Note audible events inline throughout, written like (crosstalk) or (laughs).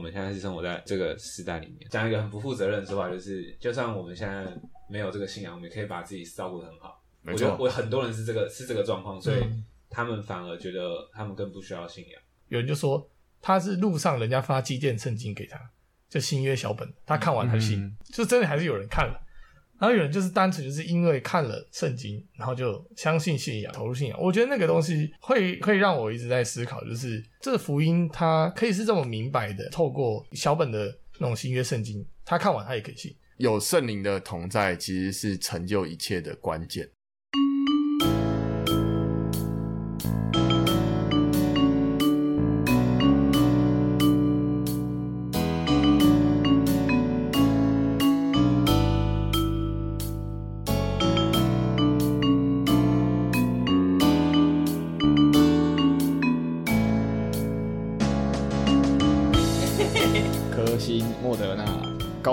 我们现在是生活在这个时代里面，讲一个很不负责任的说法，就是就算我们现在没有这个信仰，我们也可以把自己照顾得很好。没错。我觉得我很多人是这个是这个状况，所以他们反而觉得他们更不需要信仰。有人就说他是路上人家发基甸圣经给他，就新约小本，他看完才信，嗯、就真的还是有人看了。然后有人就是单纯就是因为看了圣经，然后就相信信仰，投入信仰。我觉得那个东西会会让我一直在思考，就是这个福音它可以是这么明白的，透过小本的那种新约圣经，他看完他也可以信。有圣灵的同在，其实是成就一切的关键。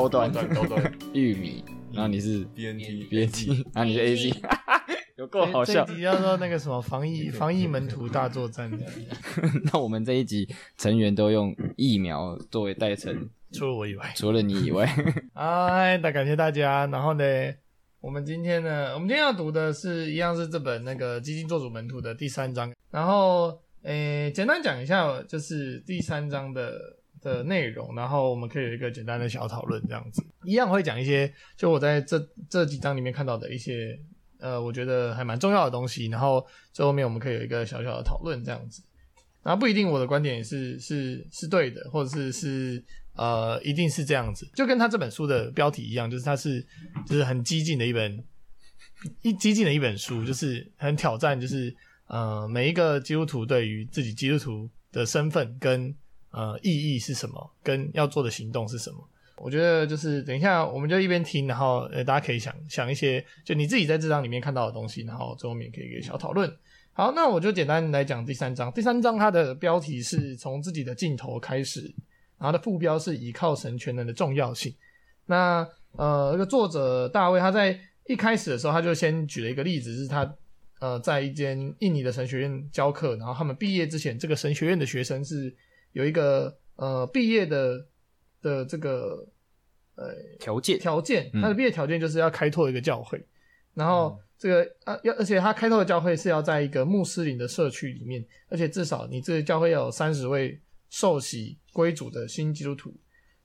高端高端 (laughs) 玉米，然后你是 BNT，BNT，然后你是 AZ，(laughs) (laughs) 有够好笑。这一集叫做那个什么防疫防疫门徒大作战的。那我们这一集成员都用疫苗作为代称，除了我以外，除了你以外。哎，那感谢大家。然后呢，我们今天呢，我们今天要读的是一样是这本那个基金做主门徒的第三章。然后，诶，简单讲一下，就是第三章的。的内容，然后我们可以有一个简单的小讨论，这样子一样会讲一些，就我在这这几章里面看到的一些，呃，我觉得还蛮重要的东西，然后最后面我们可以有一个小小的讨论，这样子，然后不一定我的观点是是是对的，或者是是呃一定是这样子，就跟他这本书的标题一样，就是它是就是很激进的一本一激进的一本书，就是很挑战，就是呃每一个基督徒对于自己基督徒的身份跟。呃，意义是什么？跟要做的行动是什么？我觉得就是等一下，我们就一边听，然后呃，大家可以想想一些，就你自己在这章里面看到的东西，然后最后面可以一个小讨论。好，那我就简单来讲第三章。第三章它的标题是从自己的尽头开始，然后的副标是倚靠神全能的重要性。那呃，这个作者大卫他在一开始的时候，他就先举了一个例子，是他呃在一间印尼的神学院教课，然后他们毕业之前，这个神学院的学生是。有一个呃毕业的的这个呃条件。条件，他的毕业条件就是要开拓一个教会，嗯、然后这个啊要而且他开拓的教会是要在一个穆斯林的社区里面，而且至少你这个教会要有三十位受洗归主的新基督徒，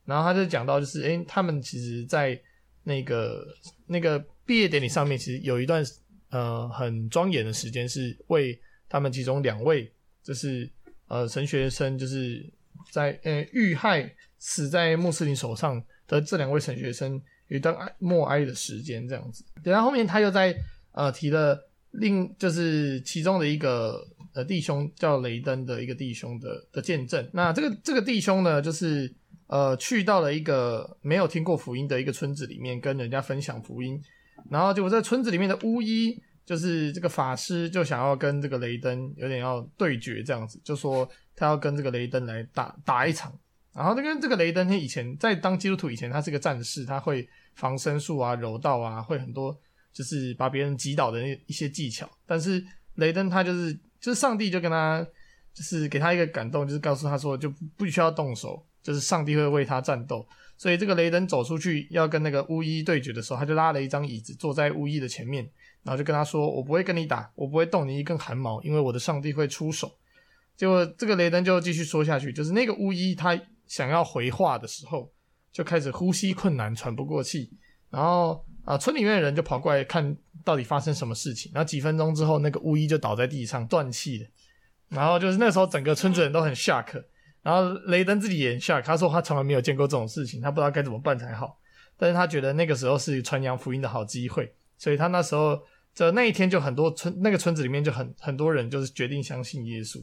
然后他就讲到就是诶他们其实在那个那个毕业典礼上面，其实有一段呃很庄严的时间是为他们其中两位就是。呃，神学生就是在呃遇害死在穆斯林手上的这两位神学生有一段默哀的时间，这样子。然后后面他又在呃提了另就是其中的一个呃弟兄叫雷登的一个弟兄的的见证。那这个这个弟兄呢，就是呃去到了一个没有听过福音的一个村子里面，跟人家分享福音。然后结果在村子里面的巫医。就是这个法师就想要跟这个雷登有点要对决这样子，就说他要跟这个雷登来打打一场。然后这个这个雷登他以前在当基督徒以前，他是个战士，他会防身术啊、柔道啊，会很多就是把别人击倒的那一些技巧。但是雷登他就是就是上帝就跟他就是给他一个感动，就是告诉他说就不需要动手，就是上帝会为他战斗。所以这个雷登走出去要跟那个巫医对决的时候，他就拉了一张椅子坐在巫医的前面。然后就跟他说：“我不会跟你打，我不会动你一根汗毛，因为我的上帝会出手。”结果这个雷登就继续说下去，就是那个巫医他想要回话的时候，就开始呼吸困难，喘不过气。然后啊，村里面的人就跑过来看到底发生什么事情。然后几分钟之后，那个巫医就倒在地上断气了。然后就是那时候，整个村子人都很 shock。然后雷登自己也 shock，他说他从来没有见过这种事情，他不知道该怎么办才好。但是他觉得那个时候是传扬福音的好机会，所以他那时候。这那一天就很多村那个村子里面就很很多人就是决定相信耶稣。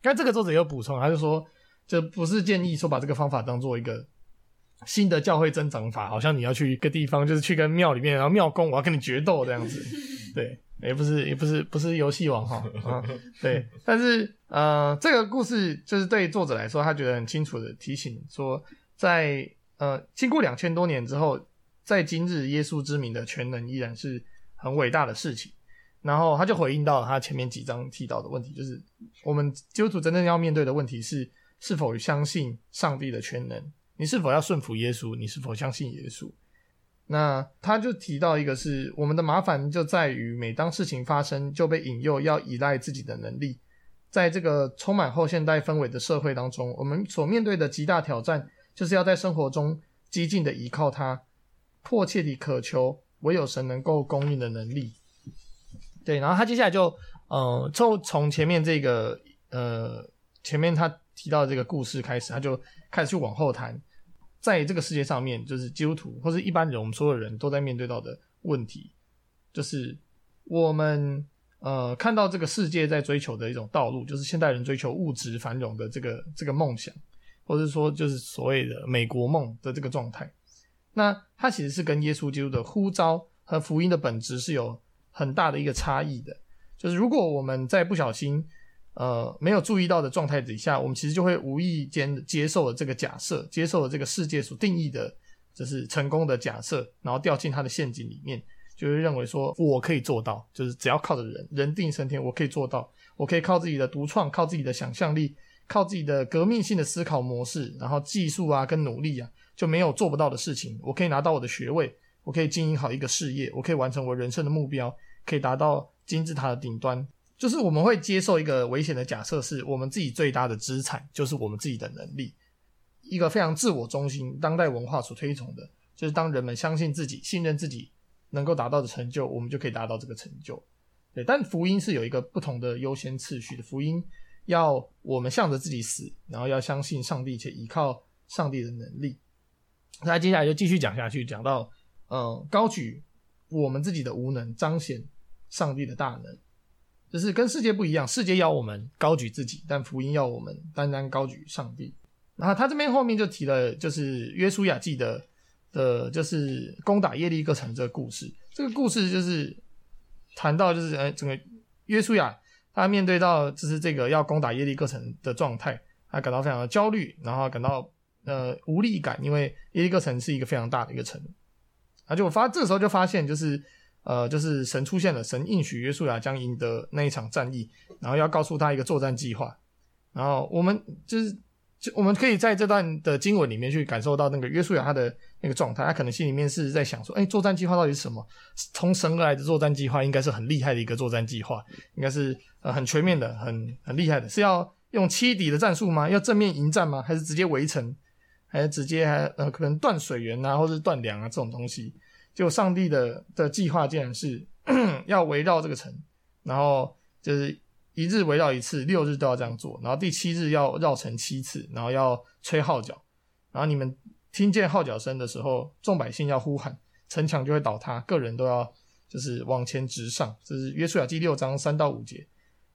但这个作者有补充，他就说，这不是建议说把这个方法当做一个新的教会增长法，好像你要去一个地方，就是去跟庙里面，然后庙公我要跟你决斗这样子。(laughs) 对，也不是也不是不是游戏王哈 (laughs) 啊，对。但是呃，这个故事就是对作者来说，他觉得很清楚的提醒说，在呃经过两千多年之后，在今日耶稣之名的全能依然是。很伟大的事情，然后他就回应到了他前面几章提到的问题，就是我们基督徒真正要面对的问题是，是否相信上帝的全能？你是否要顺服耶稣？你是否相信耶稣？那他就提到一个是我们的麻烦就在于，每当事情发生，就被引诱要依赖自己的能力。在这个充满后现代氛围的社会当中，我们所面对的极大挑战，就是要在生活中激进的依靠他，迫切地渴求唯有神能够供应的能力。对，然后他接下来就，呃，就从前面这个，呃，前面他提到这个故事开始，他就开始去往后谈。在这个世界上面，就是基督徒或是一般人，我们所有人都在面对到的问题，就是我们呃看到这个世界在追求的一种道路，就是现代人追求物质繁荣的这个这个梦想，或者说就是所谓的美国梦的这个状态。那它其实是跟耶稣基督的呼召和福音的本质是有很大的一个差异的。就是如果我们在不小心。呃，没有注意到的状态底下，我们其实就会无意间接受了这个假设，接受了这个世界所定义的，就是成功的假设，然后掉进他的陷阱里面，就会认为说我可以做到，就是只要靠着人，人定胜天，我可以做到，我可以靠自己的独创，靠自己的想象力，靠自己的革命性的思考模式，然后技术啊跟努力啊，就没有做不到的事情。我可以拿到我的学位，我可以经营好一个事业，我可以完成我人生的目标，可以达到金字塔的顶端。就是我们会接受一个危险的假设，是我们自己最大的资产就是我们自己的能力，一个非常自我中心、当代文化所推崇的，就是当人们相信自己、信任自己能够达到的成就，我们就可以达到这个成就。对，但福音是有一个不同的优先次序的，福音要我们向着自己死，然后要相信上帝且依靠上帝的能力。那接下来就继续讲下去，讲到嗯，高举我们自己的无能，彰显上帝的大能。就是跟世界不一样，世界要我们高举自己，但福音要我们单单高举上帝。然后他这边后面就提了，就是约书亚记的的，就是攻打耶利哥城这个故事。这个故事就是谈到，就是呃，整个约书亚他面对到就是这个要攻打耶利哥城的状态，他感到非常的焦虑，然后感到呃无力感，因为耶利哥城是一个非常大的一个城。啊，就我发这个时候就发现就是。呃，就是神出现了，神应许约书亚将赢得那一场战役，然后要告诉他一个作战计划。然后我们就是，就我们可以在这段的经文里面去感受到那个约书亚他的那个状态，他可能心里面是在想说，哎，作战计划到底是什么？从神而来的作战计划应该是很厉害的一个作战计划，应该是呃很全面的，很很厉害的，是要用欺敌的战术吗？要正面迎战吗？还是直接围城？还直接还呃可能断水源啊，或是断粮啊这种东西？就上帝的的计划，竟然是 (coughs) 要围绕这个城，然后就是一日围绕一次，六日都要这样做，然后第七日要绕城七次，然后要吹号角，然后你们听见号角声的时候，众百姓要呼喊，城墙就会倒塌，个人都要就是往前直上。这是约书亚记六章三到五节。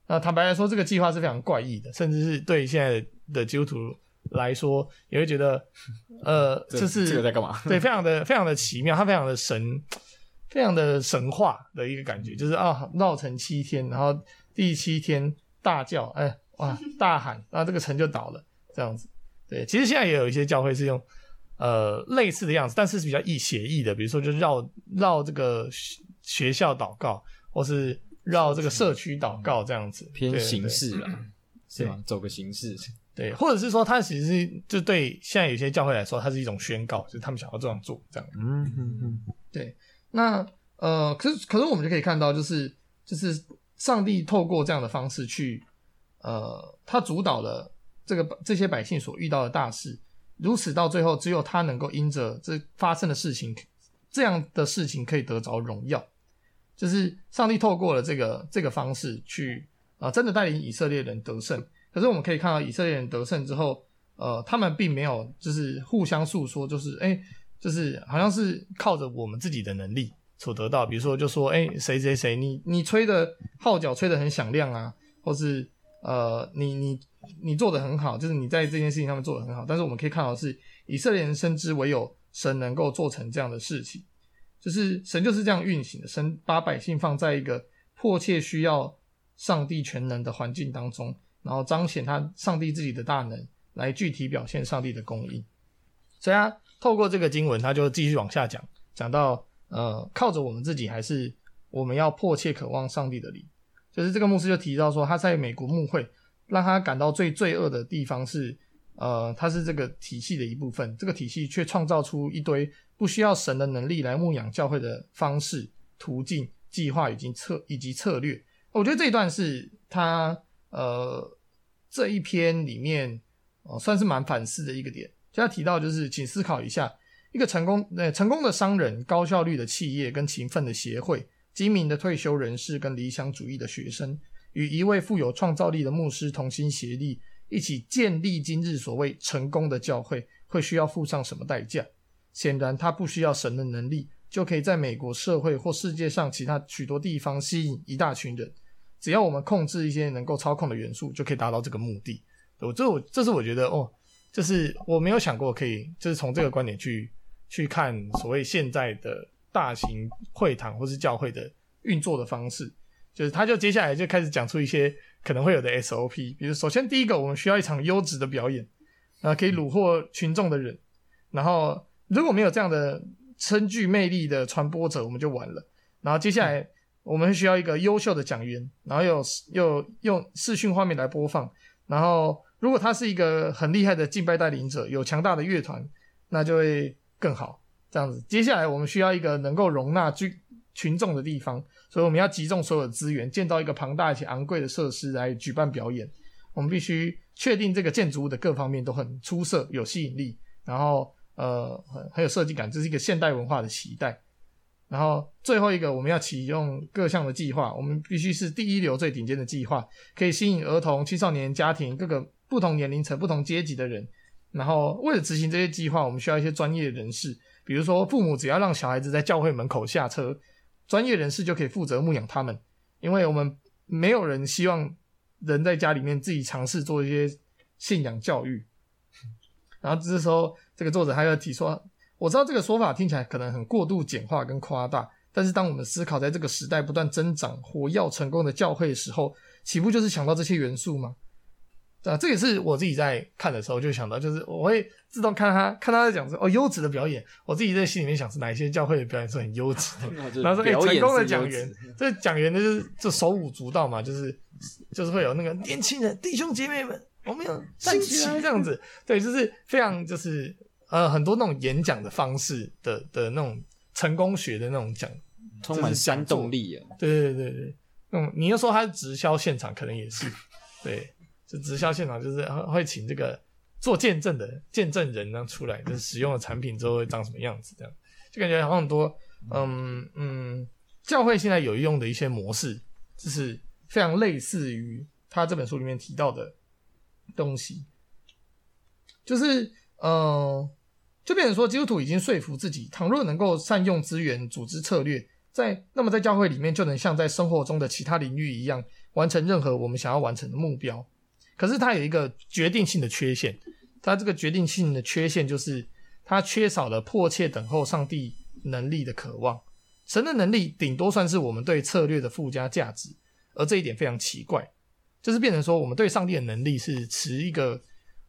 那坦白来说，这个计划是非常怪异的，甚至是对现在的基督徒。来说也会觉得，(laughs) 呃，这是这个在干嘛？(laughs) 对，非常的非常的奇妙，它非常的神，非常的神话的一个感觉，就是啊，绕城七天，然后第七天大叫，哎，哇，大喊，然后这个城就倒了，这样子。对，其实现在也有一些教会是用呃类似的样子，但是是比较易写意的，比如说就绕绕这个学校祷告，或是绕这个社区祷告这样子，偏形式了，是吗？走个形式。对，或者是说，他其实是就对现在有些教会来说，它是一种宣告，就是他们想要这样做，这样。嗯嗯嗯。对，那呃，可是可是我们就可以看到，就是就是上帝透过这样的方式去，呃，他主导了这个这些百姓所遇到的大事，如此到最后，只有他能够因着这发生的事情，这样的事情可以得着荣耀，就是上帝透过了这个这个方式去啊、呃，真的带领以色列人得胜。可是我们可以看到以色列人得胜之后，呃，他们并没有就是互相诉说，就是哎、就是好像是靠着我们自己的能力所得到。比如说，就说哎，谁谁谁，你你吹的号角吹得很响亮啊，或是呃，你你你做得很好，就是你在这件事情上面做得很好。但是我们可以看到是，以色列人深知唯有神能够做成这样的事情，就是神就是这样运行的。神把百姓放在一个迫切需要上帝全能的环境当中。然后彰显他上帝自己的大能，来具体表现上帝的供应。所以他透过这个经文，他就继续往下讲，讲到呃，靠着我们自己，还是我们要迫切渴望上帝的灵。就是这个牧师就提到说，他在美国牧会，让他感到最罪恶的地方是，呃，他是这个体系的一部分，这个体系却创造出一堆不需要神的能力来牧养教会的方式、途径、计划以及策以及策略。我觉得这一段是他呃这一篇里面哦、呃、算是蛮反思的一个点。就他提到就是，请思考一下，一个成功呃成功的商人、高效率的企业跟勤奋的协会、精明的退休人士跟理想主义的学生，与一位富有创造力的牧师同心协力。一起建立今日所谓成功的教会，会需要付上什么代价？显然，他不需要神的能力，就可以在美国社会或世界上其他许多地方吸引一大群人。只要我们控制一些能够操控的元素，就可以达到这个目的。我这我这是我觉得哦，就是我没有想过可以，就是从这个观点去去看所谓现在的大型会堂或是教会的运作的方式。就是他就接下来就开始讲出一些。可能会有的 SOP，比如首先第一个，我们需要一场优质的表演，啊，可以虏获群众的人。然后如果没有这样的称具魅力的传播者，我们就完了。然后接下来我们需要一个优秀的讲员，然后又又用视讯画面来播放。然后如果他是一个很厉害的敬拜带领者，有强大的乐团，那就会更好。这样子，接下来我们需要一个能够容纳群群众的地方。所以我们要集中所有的资源，建造一个庞大且昂贵的设施来举办表演。我们必须确定这个建筑物的各方面都很出色、有吸引力，然后呃很很有设计感，这是一个现代文化的期待。然后最后一个，我们要启用各项的计划，我们必须是第一流、最顶尖的计划，可以吸引儿童、青少年、家庭各个不同年龄层、不同阶级的人。然后为了执行这些计划，我们需要一些专业人士，比如说父母只要让小孩子在教会门口下车。专业人士就可以负责牧养他们，因为我们没有人希望人在家里面自己尝试做一些信仰教育。然后这时候，这个作者还要提出，我知道这个说法听起来可能很过度简化跟夸大，但是当我们思考在这个时代不断增长、活跃成功的教会的时候，岂不就是想到这些元素吗？啊，这也是我自己在看的时候就想到，就是我会自动看他看他在讲说哦优质的表演，我自己在心里面想是哪一些教会的表演是很优质的，(laughs) 然后说哎、欸、成功的讲员，这讲员的就是就手舞足蹈嘛，就是就是会有那个年轻人弟兄姐妹们，我们要站起来这样子，对，就是非常就是呃很多那种演讲的方式的的那种成功学的那种讲，充满煽动力啊，对对对对，嗯，你要说他是直销现场，可能也是 (laughs) 对。就直销现场就是会请这个做见证的见证人呢出来，就是使用了产品之后会长什么样子，这样就感觉好像很多嗯嗯，教会现在有用的一些模式，就是非常类似于他这本书里面提到的东西，就是嗯、呃，就变成说基督徒已经说服自己，倘若能够善用资源、组织策略，在那么在教会里面就能像在生活中的其他领域一样，完成任何我们想要完成的目标。可是它有一个决定性的缺陷，它这个决定性的缺陷就是它缺少了迫切等候上帝能力的渴望。神的能力顶多算是我们对策略的附加价值，而这一点非常奇怪，就是变成说我们对上帝的能力是持一个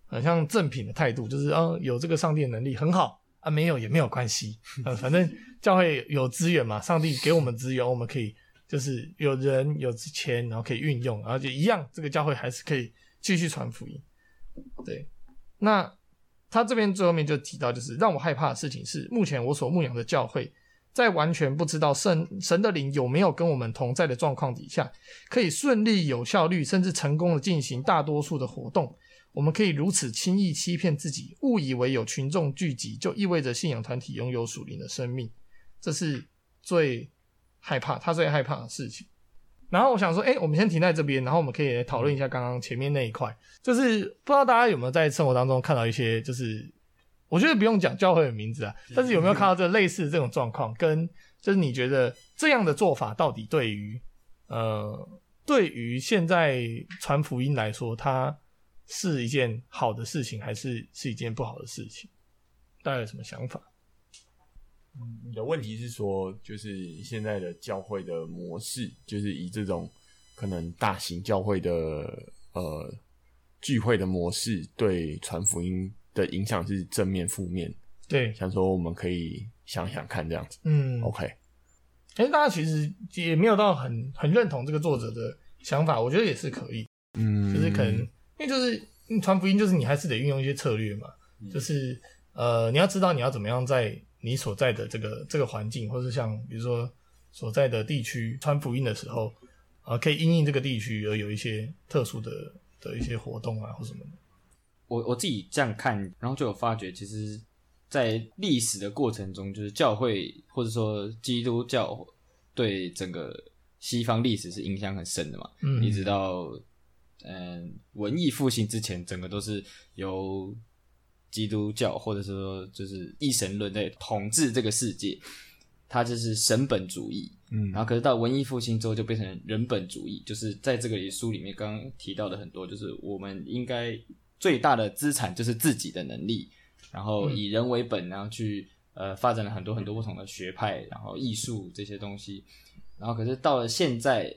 很像正品的态度，就是啊有这个上帝的能力很好啊，没有也没有关系，嗯，反正教会有资源嘛，上帝给我们资源，我们可以就是有人有钱，然后可以运用，然后就一样，这个教会还是可以。继续传福音，对。那他这边最后面就提到，就是让我害怕的事情是，目前我所牧养的教会，在完全不知道神神的灵有没有跟我们同在的状况底下，可以顺利、有效率，甚至成功的进行大多数的活动。我们可以如此轻易欺骗自己，误以为有群众聚集就意味着信仰团体拥有属灵的生命，这是最害怕，他最害怕的事情。然后我想说，哎，我们先停在这边，然后我们可以来讨论一下刚刚前面那一块，就是不知道大家有没有在生活当中看到一些，就是我觉得不用讲教会的名字啊，但是有没有看到这类似的这种状况，跟就是你觉得这样的做法到底对于呃对于现在传福音来说，它是一件好的事情，还是是一件不好的事情？大家有什么想法？你的问题是说，就是现在的教会的模式，就是以这种可能大型教会的呃聚会的模式，对传福音的影响是正面负面？对，想说我们可以想想看这样子。嗯，OK。哎，大家其实也没有到很很认同这个作者的想法，我觉得也是可以。嗯，就是可能因为就是传福音就是你还是得运用一些策略嘛，嗯、就是呃，你要知道你要怎么样在你所在的这个这个环境，或是像比如说所在的地区传福音的时候，啊、呃，可以因应这个地区而有一些特殊的的一些活动啊，或什么的。我我自己这样看，然后就有发觉，其实，在历史的过程中，就是教会或者说基督教对整个西方历史是影响很深的嘛。嗯，一直到嗯文艺复兴之前，整个都是由基督教或者是说就是一神论在统治这个世界，它就是神本主义。嗯，然后可是到文艺复兴之后，就变成人本主义，就是在这个书里面刚刚提到的很多，就是我们应该最大的资产就是自己的能力。然后以人为本，然后去呃发展了很多很多不同的学派，然后艺术这些东西。然后可是到了现在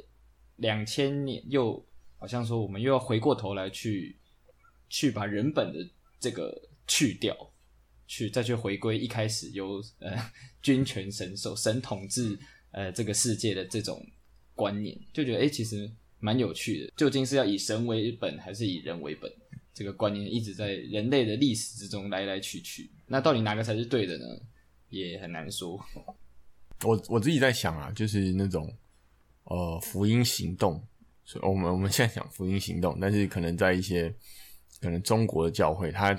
两千年，又好像说我们又要回过头来去去把人本的这个去掉，去再去回归一开始由呃 (laughs) 君权神授神统治呃这个世界的这种观念，就觉得诶其实蛮有趣的。究竟是要以神为本，还是以人为本？这个观念一直在人类的历史之中来来去去，那到底哪个才是对的呢？也很难说。(laughs) 我我自己在想啊，就是那种呃福音行动，所以我们我们现在讲福音行动，但是可能在一些可能中国的教会，他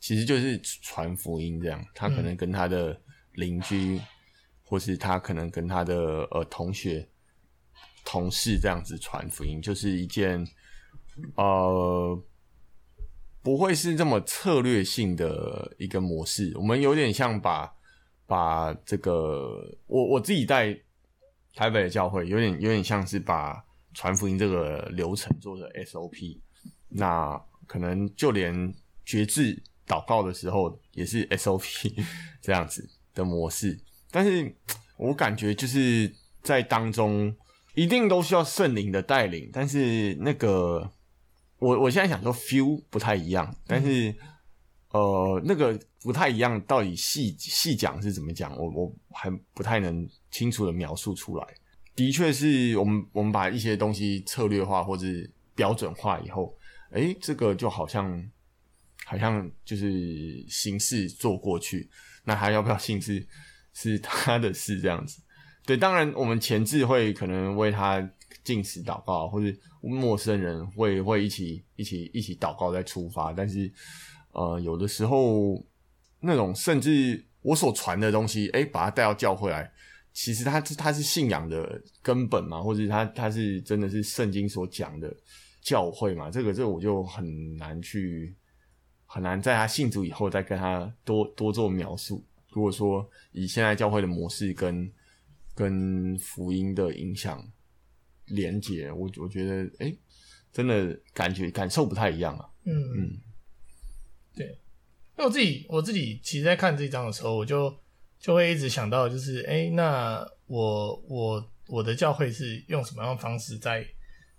其实就是传福音这样，他可能跟他的邻居，嗯、或是他可能跟他的呃同学、同事这样子传福音，就是一件呃。不会是这么策略性的一个模式，我们有点像把把这个我我自己在台北的教会，有点有点像是把传福音这个流程做的 SOP，那可能就连决志祷告的时候也是 SOP (laughs) 这样子的模式，但是我感觉就是在当中一定都需要圣灵的带领，但是那个。我我现在想说，feel 不太一样，但是，嗯、呃，那个不太一样，到底细细讲是怎么讲，我我还不太能清楚的描述出来。的确是我们我们把一些东西策略化或者标准化以后，诶，这个就好像好像就是形式做过去，那还要不要信是 (laughs) 是他的事这样子。对，当然我们前置会可能为他。进食祷告，或者陌生人会会一起一起一起祷告再出发，但是呃，有的时候那种甚至我所传的东西，诶，把他带到教会来，其实它它是信仰的根本嘛，或者它它是真的是圣经所讲的教会嘛？这个这个我就很难去很难在他信主以后再跟他多多做描述。如果说以现在教会的模式跟跟福音的影响。连接，我我觉得，哎、欸，真的感觉感受不太一样啊。嗯嗯，对，因为我自己我自己其实，在看这一章的时候，我就就会一直想到，就是，哎、那我我我的教会是用什么样的方式在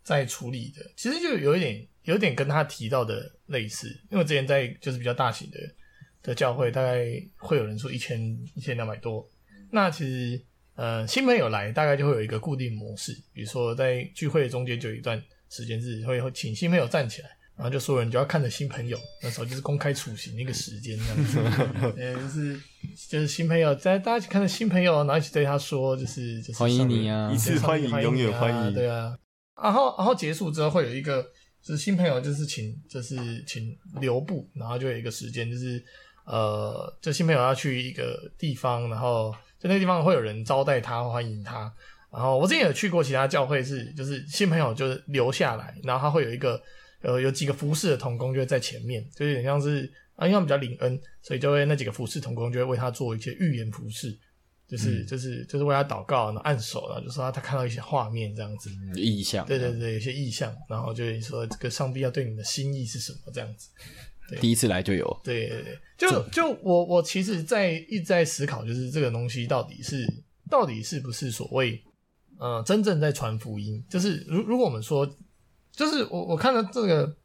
在处理的？其实就有一点有点跟他提到的类似，因为之前在就是比较大型的的教会，大概会有人数一千一千两百多，那其实。呃，新朋友来大概就会有一个固定模式，比如说在聚会中间就有一段时间是会请新朋友站起来，然后就所有人就要看着新朋友，那时候就是公开处刑那个时间这样子，(laughs) 呃，就是就是新朋友在大家一起看着新朋友，然后一起对他说，就是就是欢迎你啊，一次欢迎，永远欢迎，对啊，然后然后结束之后会有一个就是新朋友就是请就是请留步，然后就有一个时间就是呃，就新朋友要去一个地方，然后。就那个地方会有人招待他，欢迎他。然后我之前有去过其他教会是，是就是新朋友就是留下来，然后他会有一个呃有几个服侍的童工就会在前面，就有点像是啊，因为他们比较领恩，所以就会那几个服侍童工就会为他做一些预言服侍，就是、嗯、就是就是为他祷告，然后按手，然后就说他他看到一些画面这样子，意象，对对对，有些意象，然后就会说这个上帝要对你的心意是什么这样子。第一次来就有，对对对，就就我我其实在一直在思考，就是这个东西到底是到底是不是所谓呃真正在传福音？就是如如果我们说，就是我我看到这个，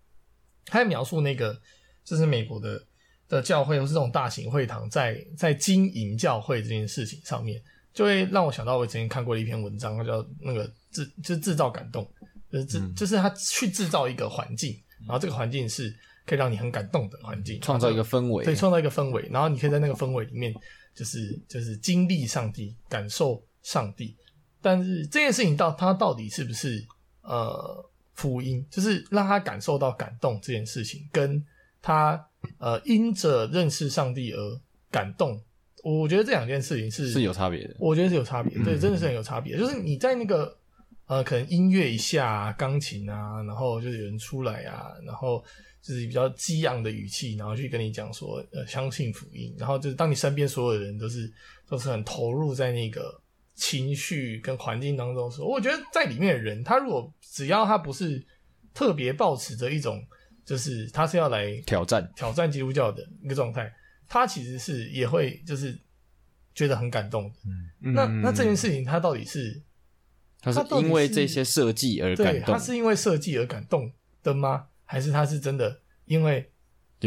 他在描述那个就是美国的的教会或是这种大型会堂在在经营教会这件事情上面，就会让我想到我之前看过的一篇文章，它叫那个制就是制造感动，就是制、嗯、就是他去制造一个环境，然后这个环境是。可以让你很感动的环境，创造一个氛围，对，创造一个氛围，然后你可以在那个氛围里面，就是就是经历上帝，感受上帝。但是这件事情到它到底是不是呃福音，就是让他感受到感动这件事情，跟他呃因着认识上帝而感动，我觉得这两件事情是是有差别的。我觉得是有差别，对，真的是很有差别。就是你在那个呃可能音乐一下，钢琴啊，然后就是有人出来啊，然后就是比较激昂的语气，然后去跟你讲说呃相信福音，然后就是当你身边所有的人都是都是很投入在那个。情绪跟环境当中的时候，我觉得在里面的人，他如果只要他不是特别抱持着一种，就是他是要来挑战挑战基督教的一个状态，他其实是也会就是觉得很感动的。嗯，那那这件事情他到底是他是因为这些设计而感动，对，他是因为设计而感动的吗？还是他是真的因为？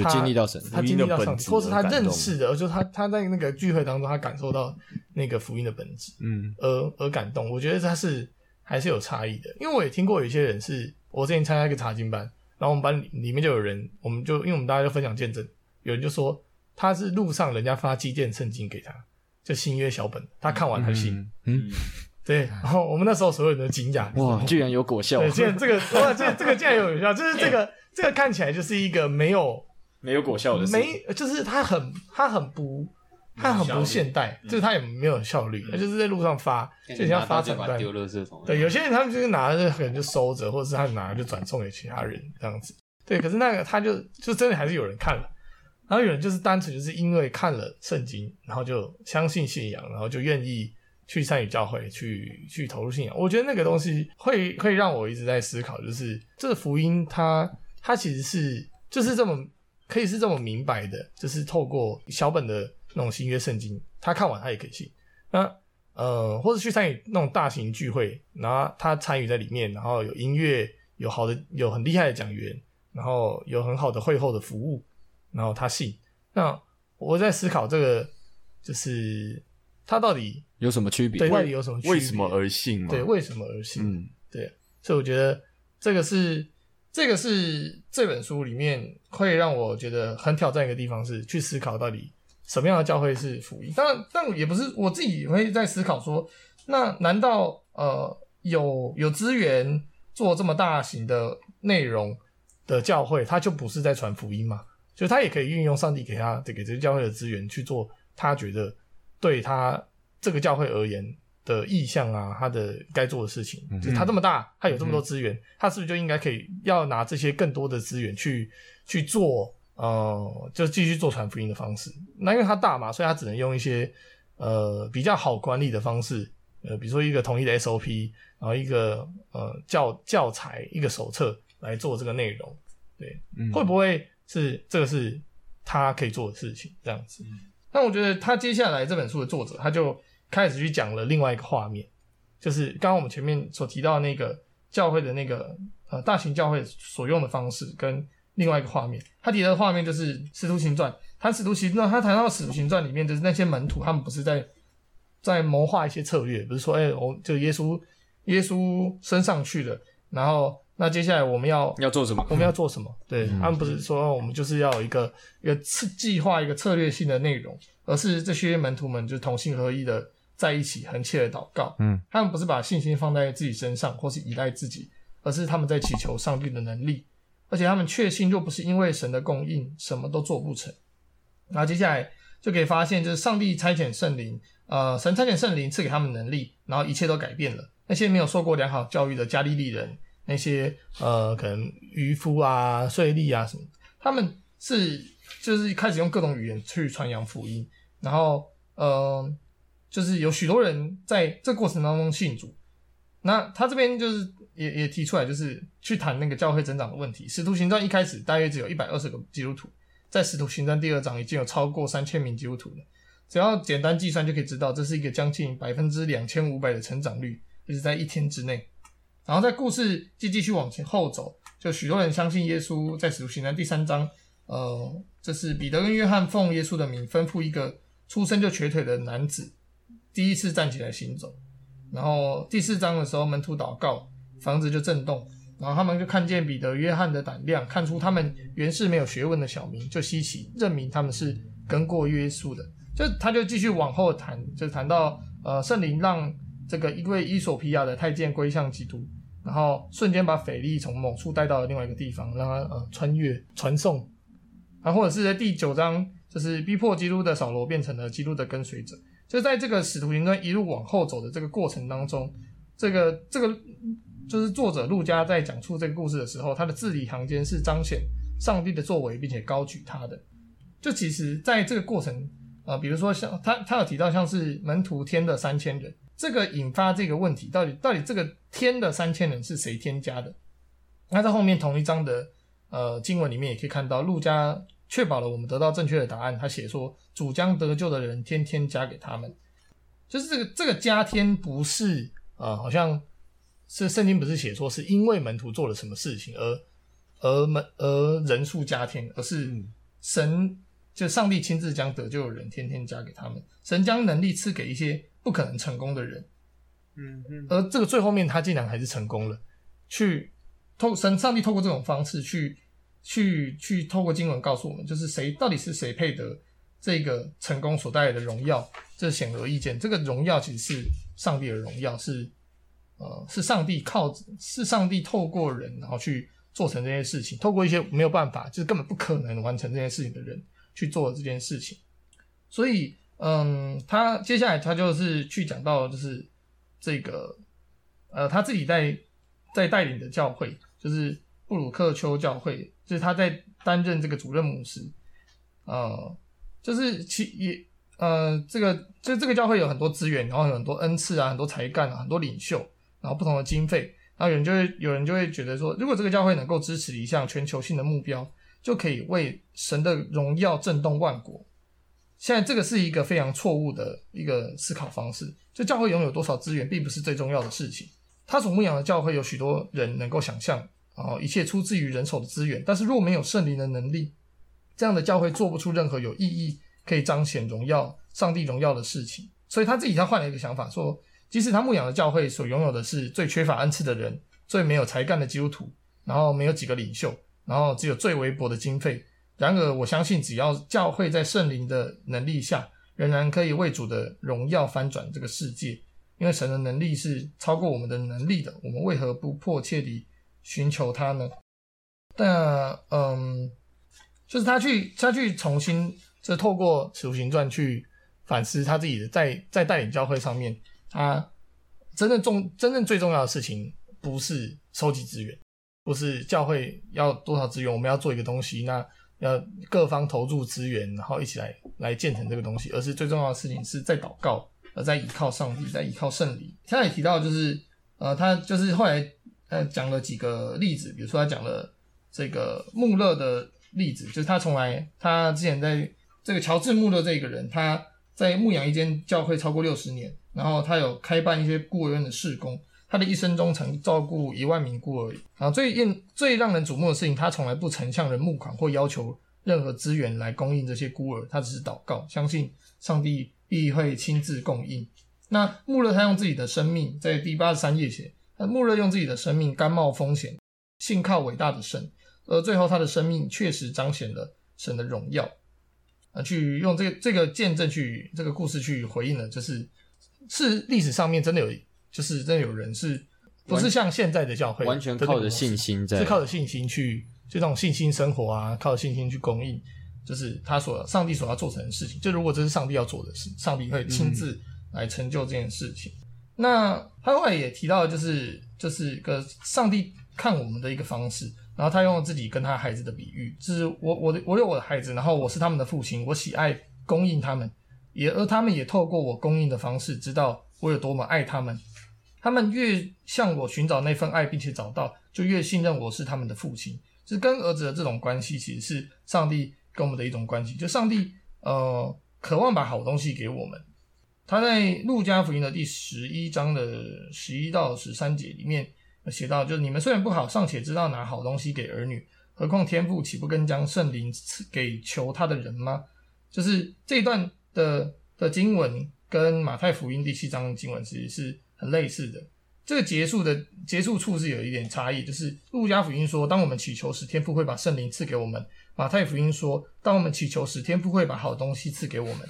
他经历到神，他经历到上帝，或是他认识的，就他他在那个聚会当中，他感受到那个福音的本质，嗯，而而感动。我觉得他是还是有差异的，因为我也听过有些人是，我之前参加一个查经班，然后我们班里面就有人，我们就因为我们大家就分享见证，有人就说他是路上人家发纪念圣经给他，就新约小本，他看完他信，嗯，嗯对，然后我们那时候所有人都惊讶，哇，居然有果效，对，竟然这个哇，这这个竟然有果效，就是这个这个看起来就是一个没有。没有果效的事，没就是他很他很不他很不现代，就是他也没有效率，他就是在路上发，就像发传单。对，有些人他们就是拿着可能就收着，或者是他拿着就转送给其他人这样子。对，可是那个他就就真的还是有人看了，然后有人就是单纯就是因为看了圣经，然后就相信信仰，然后就愿意去参与教会，去去投入信仰。我觉得那个东西会会让我一直在思考，就是这个福音它它其实是就是这么。可以是这么明白的，就是透过小本的那种新约圣经，他看完他也可以信。那呃，或者去参与那种大型聚会，然后他参与在里面，然后有音乐，有好的，有很厉害的讲员，然后有很好的会后的服务，然后他信。那我在思考这个，就是他到底有什么区别？对，到底有什么区别？为什么而信嘛？对，为什么而信？嗯，对。所以我觉得这个是。这个是这本书里面会让我觉得很挑战一个地方，是去思考到底什么样的教会是福音。当然，但也不是我自己会在思考说，那难道呃有有资源做这么大型的内容的教会，他就不是在传福音吗？就他也可以运用上帝给他给这个教会的资源去做他觉得对他这个教会而言。的意向啊，他的该做的事情，嗯、就是他这么大，他有这么多资源，嗯、他是不是就应该可以要拿这些更多的资源去去做，呃，就继续做传福音的方式？那因为他大嘛，所以他只能用一些呃比较好管理的方式，呃，比如说一个统一的 SOP，然后一个呃教教材，一个手册来做这个内容，对，嗯、会不会是这个是他可以做的事情？这样子？那、嗯、我觉得他接下来这本书的作者，他就。开始去讲了另外一个画面，就是刚刚我们前面所提到的那个教会的那个呃大型教会所用的方式，跟另外一个画面，他提到的画面就是《使徒行传》。他《使徒行传》，他谈到《使徒行传》里面就是那些门徒，他们不是在在谋划一些策略，不是说哎，我、欸、就耶稣耶稣升上去了，然后那接下来我们要要做什么？我们要做什么？对，他们不是说我们就是要有一个一个策计划一个策略性的内容，而是这些门徒们就同心合一的。在一起恒切的祷告，嗯，他们不是把信心放在自己身上，或是依赖自己，而是他们在祈求上帝的能力，而且他们确信，若不是因为神的供应，什么都做不成。然后接下来就可以发现，就是上帝差遣圣灵，呃，神差遣圣灵赐给他们能力，然后一切都改变了。那些没有受过良好教育的加利利人，那些呃，可能渔夫啊、税吏啊什么，他们是就是开始用各种语言去传扬福音，然后呃。就是有许多人在这过程当中信主，那他这边就是也也提出来，就是去谈那个教会增长的问题。使徒行传一开始大约只有一百二十个基督徒，在使徒行传第二章已经有超过三千名基督徒了。只要简单计算就可以知道，这是一个将近百分之两千五百的成长率，就是在一天之内。然后在故事继继续往前后走，就许多人相信耶稣，在使徒行传第三章，呃，这是彼得跟约翰奉耶稣的名吩咐一个出生就瘸腿的男子。第一次站起来行走，然后第四章的时候，门徒祷告，房子就震动，然后他们就看见彼得、约翰的胆量，看出他们原是没有学问的小民，就稀奇认明他们是跟过耶稣的。就他就继续往后谈，就谈到呃圣灵让这个一位伊索比亚的太监归向基督，然后瞬间把腓力从某处带到了另外一个地方，让他呃穿越传送，然后或者是在第九章，就是逼迫基督的扫罗变成了基督的跟随者。就在这个使徒行传一路往后走的这个过程当中，这个这个。就是作者路加在讲述这个故事的时候，他的字里行间是彰显上帝的作为，并且高举他的。就其实，在这个过程，呃，比如说像他他有提到像是门徒添的三千人，这个引发这个问题，到底到底这个添的三千人是谁添加的？那在后面同一章的呃经文里面也可以看到，路加确保了我们得到正确的答案。他写说，主将得救的人天天加给他们，就是这个这个加添不是呃好像。是圣经不是写说是因为门徒做了什么事情而而门而人数加添，而是神就上帝亲自将得救的人天天加给他们，神将能力赐给一些不可能成功的人，嗯嗯，而这个最后面他竟然还是成功了，去透神上帝透过这种方式去去去透过经文告诉我们，就是谁到底是谁配得这个成功所带来的荣耀，这显而易见，这个荣耀其实是上帝的荣耀是。呃，是上帝靠，是上帝透过人，然后去做成这件事情，透过一些没有办法，就是根本不可能完成这件事情的人去做这件事情。所以，嗯，他接下来他就是去讲到，就是这个，呃，他自己在在带领的教会，就是布鲁克丘教会，就是他在担任这个主任牧师，呃，就是其也，呃，这个就这个教会有很多资源，然后有很多恩赐啊，很多才干啊，很多领袖。然后不同的经费，然后有人就会有人就会觉得说，如果这个教会能够支持一项全球性的目标，就可以为神的荣耀震动万国。现在这个是一个非常错误的一个思考方式。就教会拥有多少资源，并不是最重要的事情。他所牧养的教会有许多人能够想象，哦，一切出自于人手的资源。但是若没有圣灵的能力，这样的教会做不出任何有意义、可以彰显荣耀、上帝荣耀的事情。所以他自己他换了一个想法说。即使他牧养的教会所拥有的是最缺乏恩赐的人、最没有才干的基督徒，然后没有几个领袖，然后只有最微薄的经费，然而我相信，只要教会在圣灵的能力下，仍然可以为主的荣耀翻转这个世界。因为神的能力是超过我们的能力的，我们为何不迫切地寻求他呢？但嗯，就是他去他去重新，就是透过使徒行传去反思他自己的在在带领教会上面。他真正重、真正最重要的事情，不是收集资源，不是教会要多少资源，我们要做一个东西，那要各方投入资源，然后一起来来建成这个东西，而是最重要的事情是在祷告，而在依靠上帝，在依靠圣灵。他也提到，就是呃，他就是后来呃讲了几个例子，比如说他讲了这个穆勒的例子，就是他从来他之前在这个乔治穆勒这个人，他在牧养一间教会超过六十年。然后他有开办一些孤儿院的事工，他的一生中曾照顾一万名孤儿。然后最令最让人瞩目的事情，他从来不曾向人募款或要求任何资源来供应这些孤儿，他只是祷告，相信上帝必会亲自供应。那穆勒他用自己的生命，在第八十三页写，那穆勒用自己的生命甘冒风险，信靠伟大的神，而最后他的生命确实彰显了神的荣耀。啊，去用这个这个见证去这个故事去回应了，就是。是历史上面真的有，就是真的有人是，不是像现在的教会，完全靠着信心在，是靠着信心去，就这种信心生活啊，靠着信心去供应，就是他所上帝所要做成的事情。就如果这是上帝要做的事，上帝会亲自来成就这件事情。嗯、那他后来也提到，就是就是个上帝看我们的一个方式，然后他用了自己跟他孩子的比喻，就是我我的我有我的孩子，然后我是他们的父亲，我喜爱供应他们。也而他们也透过我供应的方式，知道我有多么爱他们。他们越向我寻找那份爱，并且找到，就越信任我是他们的父亲。是跟儿子的这种关系，其实是上帝跟我们的一种关系。就上帝呃，渴望把好东西给我们。他在路加福音的第十一章的十一到十三节里面写到，就是你们虽然不好，尚且知道拿好东西给儿女，何况天父岂不更将圣灵赐给求他的人吗？就是这一段。的的经文跟马太福音第七章的经文其实是很类似的，这个结束的结束处是有一点差异，就是路加福音说，当我们祈求时，天父会把圣灵赐给我们；马太福音说，当我们祈求时，天父会把好东西赐给我们。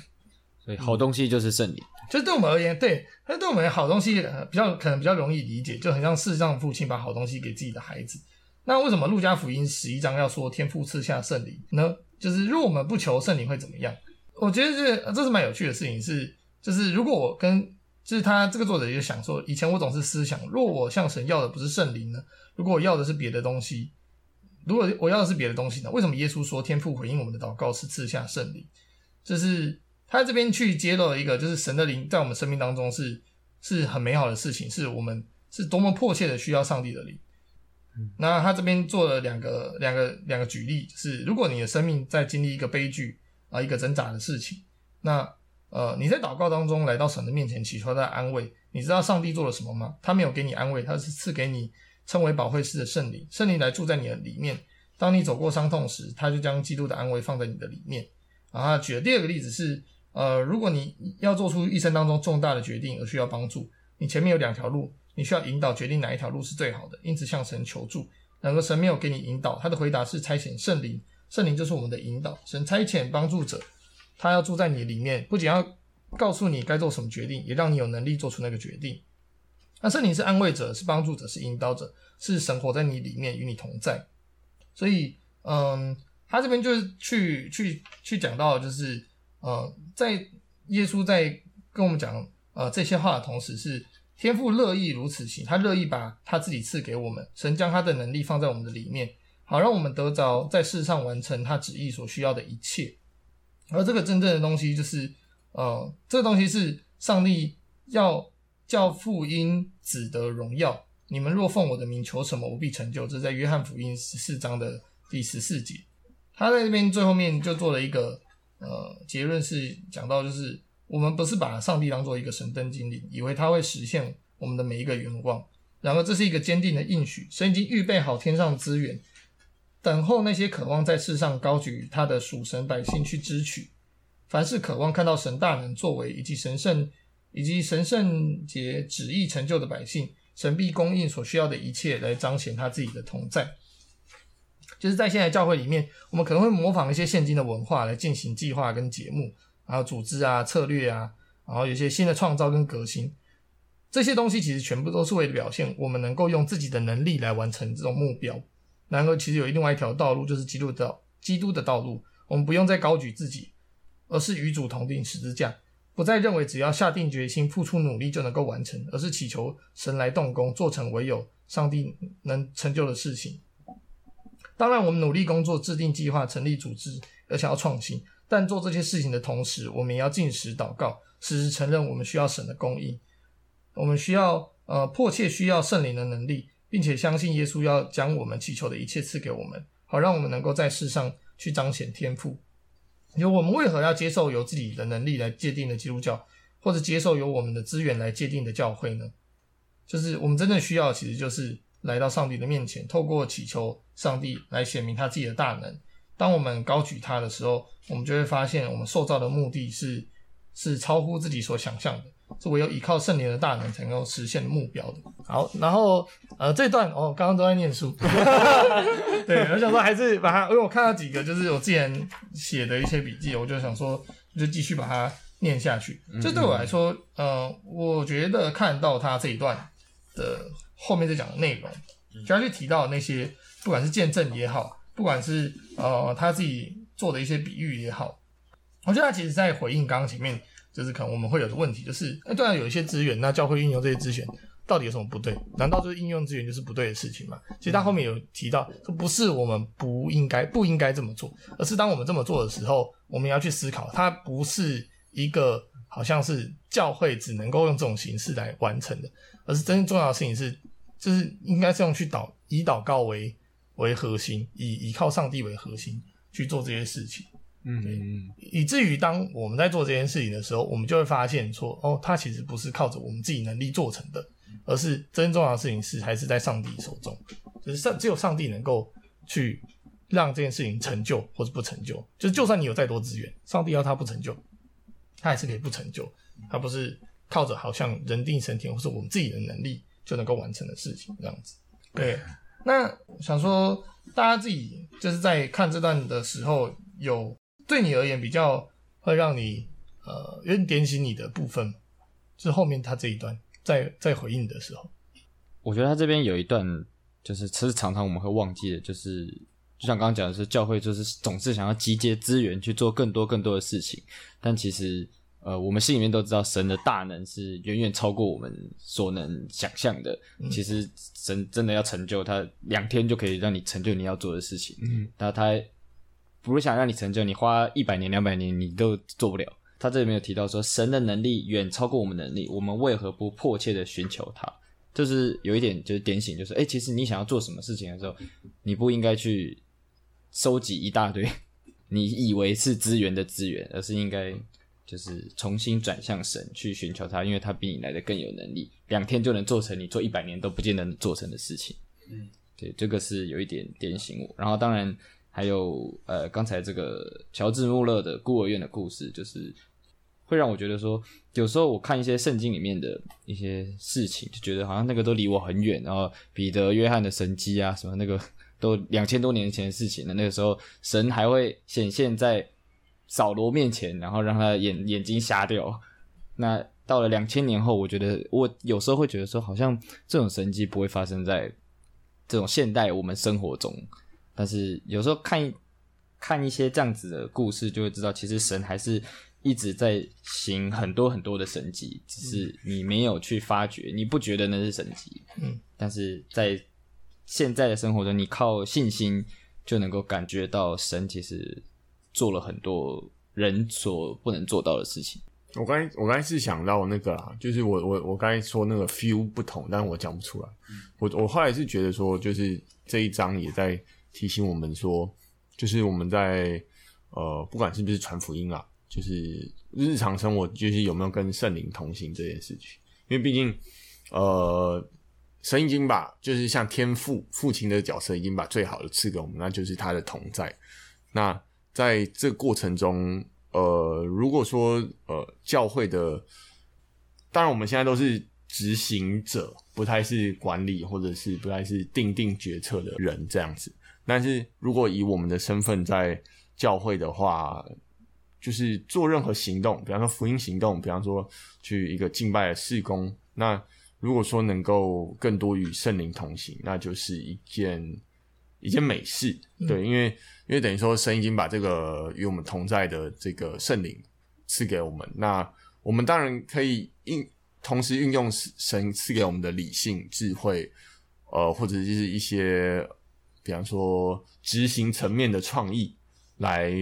所以好东西就是圣灵。就是对我们而言，对，那对我们好东西比较可能比较容易理解，就很像世上父亲把好东西给自己的孩子。那为什么路加福音十一章要说天父赐下圣灵呢？就是如果我们不求圣灵会怎么样？我觉得这这是蛮有趣的事情，是就是如果我跟就是他这个作者就想说，以前我总是思想，若我向神要的不是圣灵呢？如果我要的是别的东西，如果我要的是别的东西呢？为什么耶稣说天父回应我们的祷告是赐下圣灵？就是他这边去揭露了一个，就是神的灵在我们生命当中是是很美好的事情，是我们是多么迫切的需要上帝的灵。那他这边做了两个两个两个举例，就是如果你的生命在经历一个悲剧啊，一个挣扎的事情，那。呃，你在祷告当中来到神的面前祈求他的安慰，你知道上帝做了什么吗？他没有给你安慰，他是赐给你称为保惠师的圣灵，圣灵来住在你的里面。当你走过伤痛时，他就将基督的安慰放在你的里面。然后他举的第二个例子是，呃，如果你要做出一生当中重大的决定而需要帮助，你前面有两条路，你需要引导决定哪一条路是最好的，因此向神求助。然而神没有给你引导，他的回答是差遣圣灵，圣灵就是我们的引导，神差遣帮助者。他要住在你里面，不仅要告诉你该做什么决定，也让你有能力做出那个决定。那圣灵是安慰者，是帮助者，是引导者，是神活在你里面，与你同在。所以，嗯，他这边就是去去去讲到，就是呃，在耶稣在跟我们讲呃这些话的同时，是天父乐意如此行，他乐意把他自己赐给我们，神将他的能力放在我们的里面，好让我们得着在世上完成他旨意所需要的一切。而这个真正的东西就是，呃，这个东西是上帝要叫父因子得荣耀。你们若奉我的名求什么，我必成就。这是在约翰福音十四章的第十四节。他在这边最后面就做了一个呃结论，是讲到就是我们不是把上帝当做一个神灯精灵，以为他会实现我们的每一个愿望。然而这是一个坚定的应许，神已经预备好天上资源。等候那些渴望在世上高举他的属神百姓去支取，凡是渴望看到神大能作为以及神圣以及神圣节旨意成就的百姓，神必供应所需要的一切来彰显他自己的同在。就是在现在教会里面，我们可能会模仿一些现今的文化来进行计划跟节目，然后组织啊、策略啊，然后有些新的创造跟革新，这些东西其实全部都是为了表现我们能够用自己的能力来完成这种目标。然而，其实有另外一条道路，就是基督的，基督的道路。我们不用再高举自己，而是与主同钉十字架，不再认为只要下定决心、付出努力就能够完成，而是祈求神来动工，做成唯有上帝能成就的事情。当然，我们努力工作、制定计划、成立组织，而且要创新。但做这些事情的同时，我们也要禁食祷告，时时承认我们需要神的供应，我们需要呃迫切需要圣灵的能力。并且相信耶稣要将我们祈求的一切赐给我们，好让我们能够在世上去彰显天赋。有我们为何要接受由自己的能力来界定的基督教，或者接受由我们的资源来界定的教会呢？就是我们真正需要，其实就是来到上帝的面前，透过祈求上帝来显明他自己的大能。当我们高举他的时候，我们就会发现，我们受造的目的是是超乎自己所想象的。是唯有依靠圣灵的大能才能够实现的目标的。好，然后呃这段哦，刚刚都在念书，(laughs) 对，我想说还是把它，因为我看到几个就是我之前写的一些笔记，我就想说就继续把它念下去。这对我来说，呃，我觉得看到他这一段的后面再讲的内容，主要去提到那些不管是见证也好，不管是呃他自己做的一些比喻也好，我觉得他其实在回应刚刚前面。就是可能我们会有的问题，就是哎，对啊，有一些资源，那教会运用这些资源到底有什么不对？难道就是应用资源就是不对的事情吗？其实他后面有提到，说不是我们不应该不应该这么做，而是当我们这么做的时候，我们要去思考，它不是一个好像是教会只能够用这种形式来完成的，而是真正重要的事情是，就是应该是用去祷以祷告为为核心，以依靠上帝为核心去做这些事情。嗯，对，以至于当我们在做这件事情的时候，我们就会发现说，哦，它其实不是靠着我们自己能力做成的，而是真正重要的事情是还是在上帝手中，就是上只有上帝能够去让这件事情成就或者不成就。就是就算你有再多资源，上帝要他不成就，他还是可以不成就。他不是靠着好像人定胜天或是我们自己的能力就能够完成的事情，这样子。对，那想说大家自己就是在看这段的时候，有对你而言比较会让你呃有点点醒你的部分，就是后面他这一段在在回应的时候，我觉得他这边有一段就是其实常常我们会忘记的，就是就像刚刚讲的是教会就是总是想要集结资源去做更多更多的事情，但其实。呃，我们心里面都知道，神的大能是远远超过我们所能想象的。嗯、其实，神真的要成就他，两天就可以让你成就你要做的事情。嗯，那他不是想让你成就，你花一百年、两百年，你都做不了。他这里面有提到说，神的能力远超过我们能力，我们为何不迫切的寻求他？就是有一点，就是点醒，就是哎，其实你想要做什么事情的时候，你不应该去收集一大堆你以为是资源的资源，而是应该。就是重新转向神去寻求他，因为他比你来的更有能力，两天就能做成你做一百年都不见得能做成的事情。嗯，对，这个是有一点点醒我。然后当然还有呃，刚才这个乔治穆勒的孤儿院的故事，就是会让我觉得说，有时候我看一些圣经里面的一些事情，就觉得好像那个都离我很远。然后彼得、约翰的神迹啊，什么那个都两千多年前的事情了，那个时候神还会显现在。扫罗面前，然后让他眼眼睛瞎掉。那到了两千年后，我觉得我有时候会觉得说，好像这种神迹不会发生在这种现代我们生活中。但是有时候看看一些这样子的故事，就会知道，其实神还是一直在行很多很多的神迹，只是你没有去发觉，你不觉得那是神迹。嗯，但是在现在的生活中，你靠信心就能够感觉到神其实。做了很多人所不能做到的事情。我刚才我刚才是想到那个啦，就是我我我刚才说那个 feel 不同，但是我讲不出来。嗯、我我后来是觉得说，就是这一章也在提醒我们说，就是我们在呃，不管是不是传福音啊，就是日常生活，就是有没有跟圣灵同行这件事情。因为毕竟呃，神已经把就是像天父父亲的角色已经把最好的赐给我们，那就是他的同在。那在这过程中，呃，如果说呃教会的，当然我们现在都是执行者，不太是管理或者是不太是定定决策的人这样子。但是如果以我们的身份在教会的话，就是做任何行动，比方说福音行动，比方说去一个敬拜的事工，那如果说能够更多与圣灵同行，那就是一件。一件美事，对，因为因为等于说神已经把这个与我们同在的这个圣灵赐给我们，那我们当然可以应同时运用神赐给我们的理性智慧，呃，或者就是一些比方说执行层面的创意来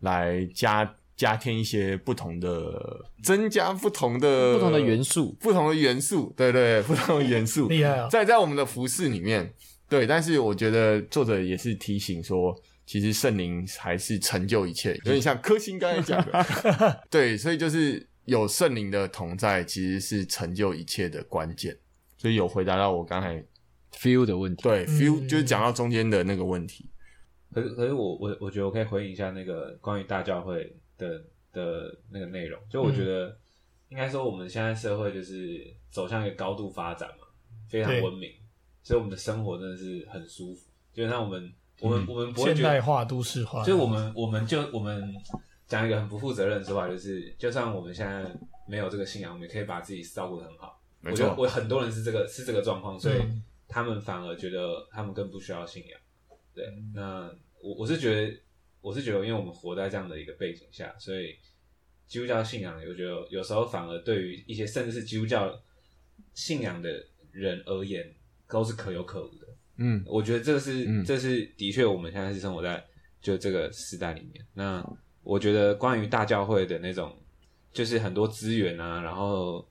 来加加添一些不同的增加不同的不同的元素，不同的元素，对对，(laughs) 不同的元素，(laughs) 厉害啊，在在我们的服饰里面。对，但是我觉得作者也是提醒说，其实圣灵还是成就一切，有点像柯星刚才讲的。(laughs) 对，所以就是有圣灵的同在，其实是成就一切的关键。所以有回答到我刚才 feel 的问题。对，feel 就是讲到中间的那个问题。可是，可是我我我觉得我可以回应一下那个关于大教会的的那个内容。就我觉得，应该说我们现在社会就是走向一个高度发展嘛，非常文明。所以我们的生活真的是很舒服，就像我们，我们，我们不会觉得现代化、都市化。就是我们，我们就我们讲一个很不负责任的说法，就是就算我们现在没有这个信仰，我们也可以把自己照顾得很好。没错。我觉得我很多人是这个是这个状况，所以他们反而觉得他们更不需要信仰。对，那我我是觉得我是觉得，因为我们活在这样的一个背景下，所以基督教信仰，我觉得有时候反而对于一些甚至是基督教信仰的人而言。都是可有可无的，嗯，我觉得这是，嗯、这是的确，我们现在是生活在就这个时代里面。那我觉得关于大教会的那种，就是很多资源啊，然后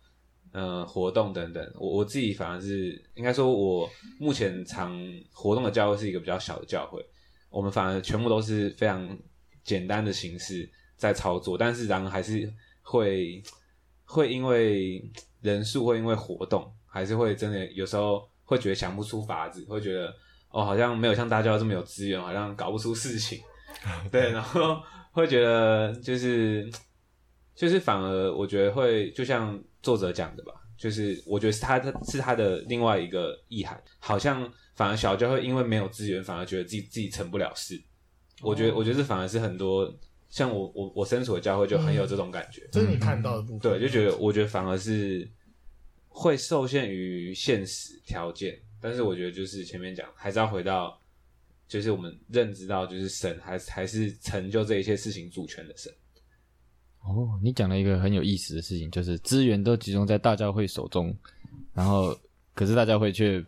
呃活动等等，我我自己反而是应该说，我目前常活动的教会是一个比较小的教会，我们反而全部都是非常简单的形式在操作，但是然后还是会会因为人数，会因为活动，还是会真的有时候。会觉得想不出法子，会觉得哦，好像没有像大家这么有资源，好像搞不出事情。(laughs) 对，然后会觉得就是就是反而我觉得会就像作者讲的吧，就是我觉得是他的是他的另外一个意涵，好像反而小教会因为没有资源，反而觉得自己自己成不了事。我觉得我觉得这反而是很多像我我我身处的教会就很有这种感觉，这是你看到的部分。对，就觉得我觉得反而是会受限于现实条件，但是我觉得就是前面讲还是要回到。就是我们认知到，就是神还是还是成就这一切事情主权的神。哦，你讲了一个很有意思的事情，就是资源都集中在大教会手中，然后可是大教会却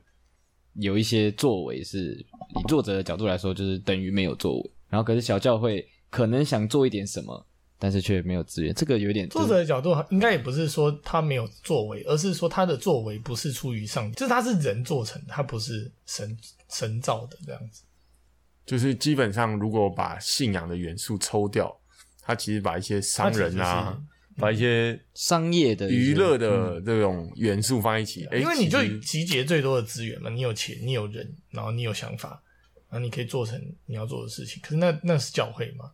有一些作为，是以作者的角度来说，就是等于没有作为。然后可是小教会可能想做一点什么，但是却没有资源。这个有点作者的角度应该也不是说他没有作为，而是说他的作为不是出于上帝，就是他是人做成，他不是神神造的这样子。就是基本上，如果把信仰的元素抽掉，他其实把一些商人啊，把一些商业的娱乐的这种元素放一起，因为你就集结最多的资源嘛，你有钱，你有人，然后你有想法，然后你可以做成你要做的事情。可是那那是教会嘛？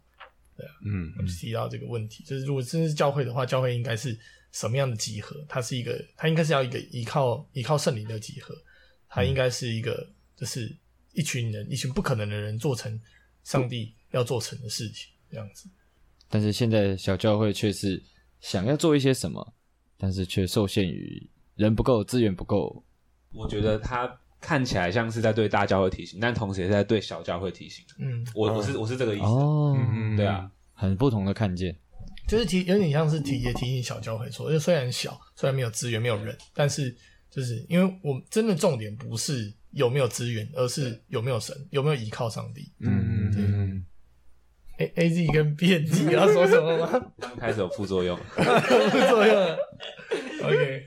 对啊，嗯，我就提到这个问题，就是如果真是教会的话，教会应该是什么样的集合？它是一个，它应该是要一个依靠依靠圣灵的集合，它应该是一个，就是。一群人，一群不可能的人做成上帝要做成的事情，这样子。但是现在小教会却是想要做一些什么，但是却受限于人不够、资源不够。我觉得他看起来像是在对大教会提醒，但同时也是在对小教会提醒。嗯，我我是我是这个意思。哦，嗯，对啊，很不同的看见，就是提有点像是提也提醒小教会说，因为虽然小，虽然没有资源、没有人，但是就是因为我们真的重点不是。有没有资源，而是有没有神，有没有依靠上帝。嗯嗯嗯。A A Z 跟 B N T 要说什么吗？开始有副作用。(laughs) 副作用。OK。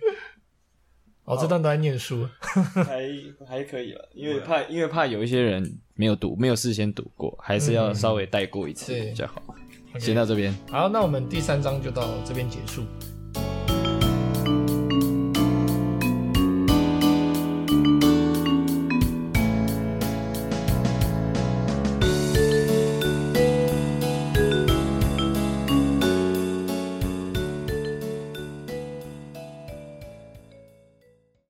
哦，这段都在念书。(laughs) 还还可以了，因为怕因为怕有一些人没有读，没有事先读过，还是要稍微带过一次比较好。先到这边。好，那我们第三章就到这边结束。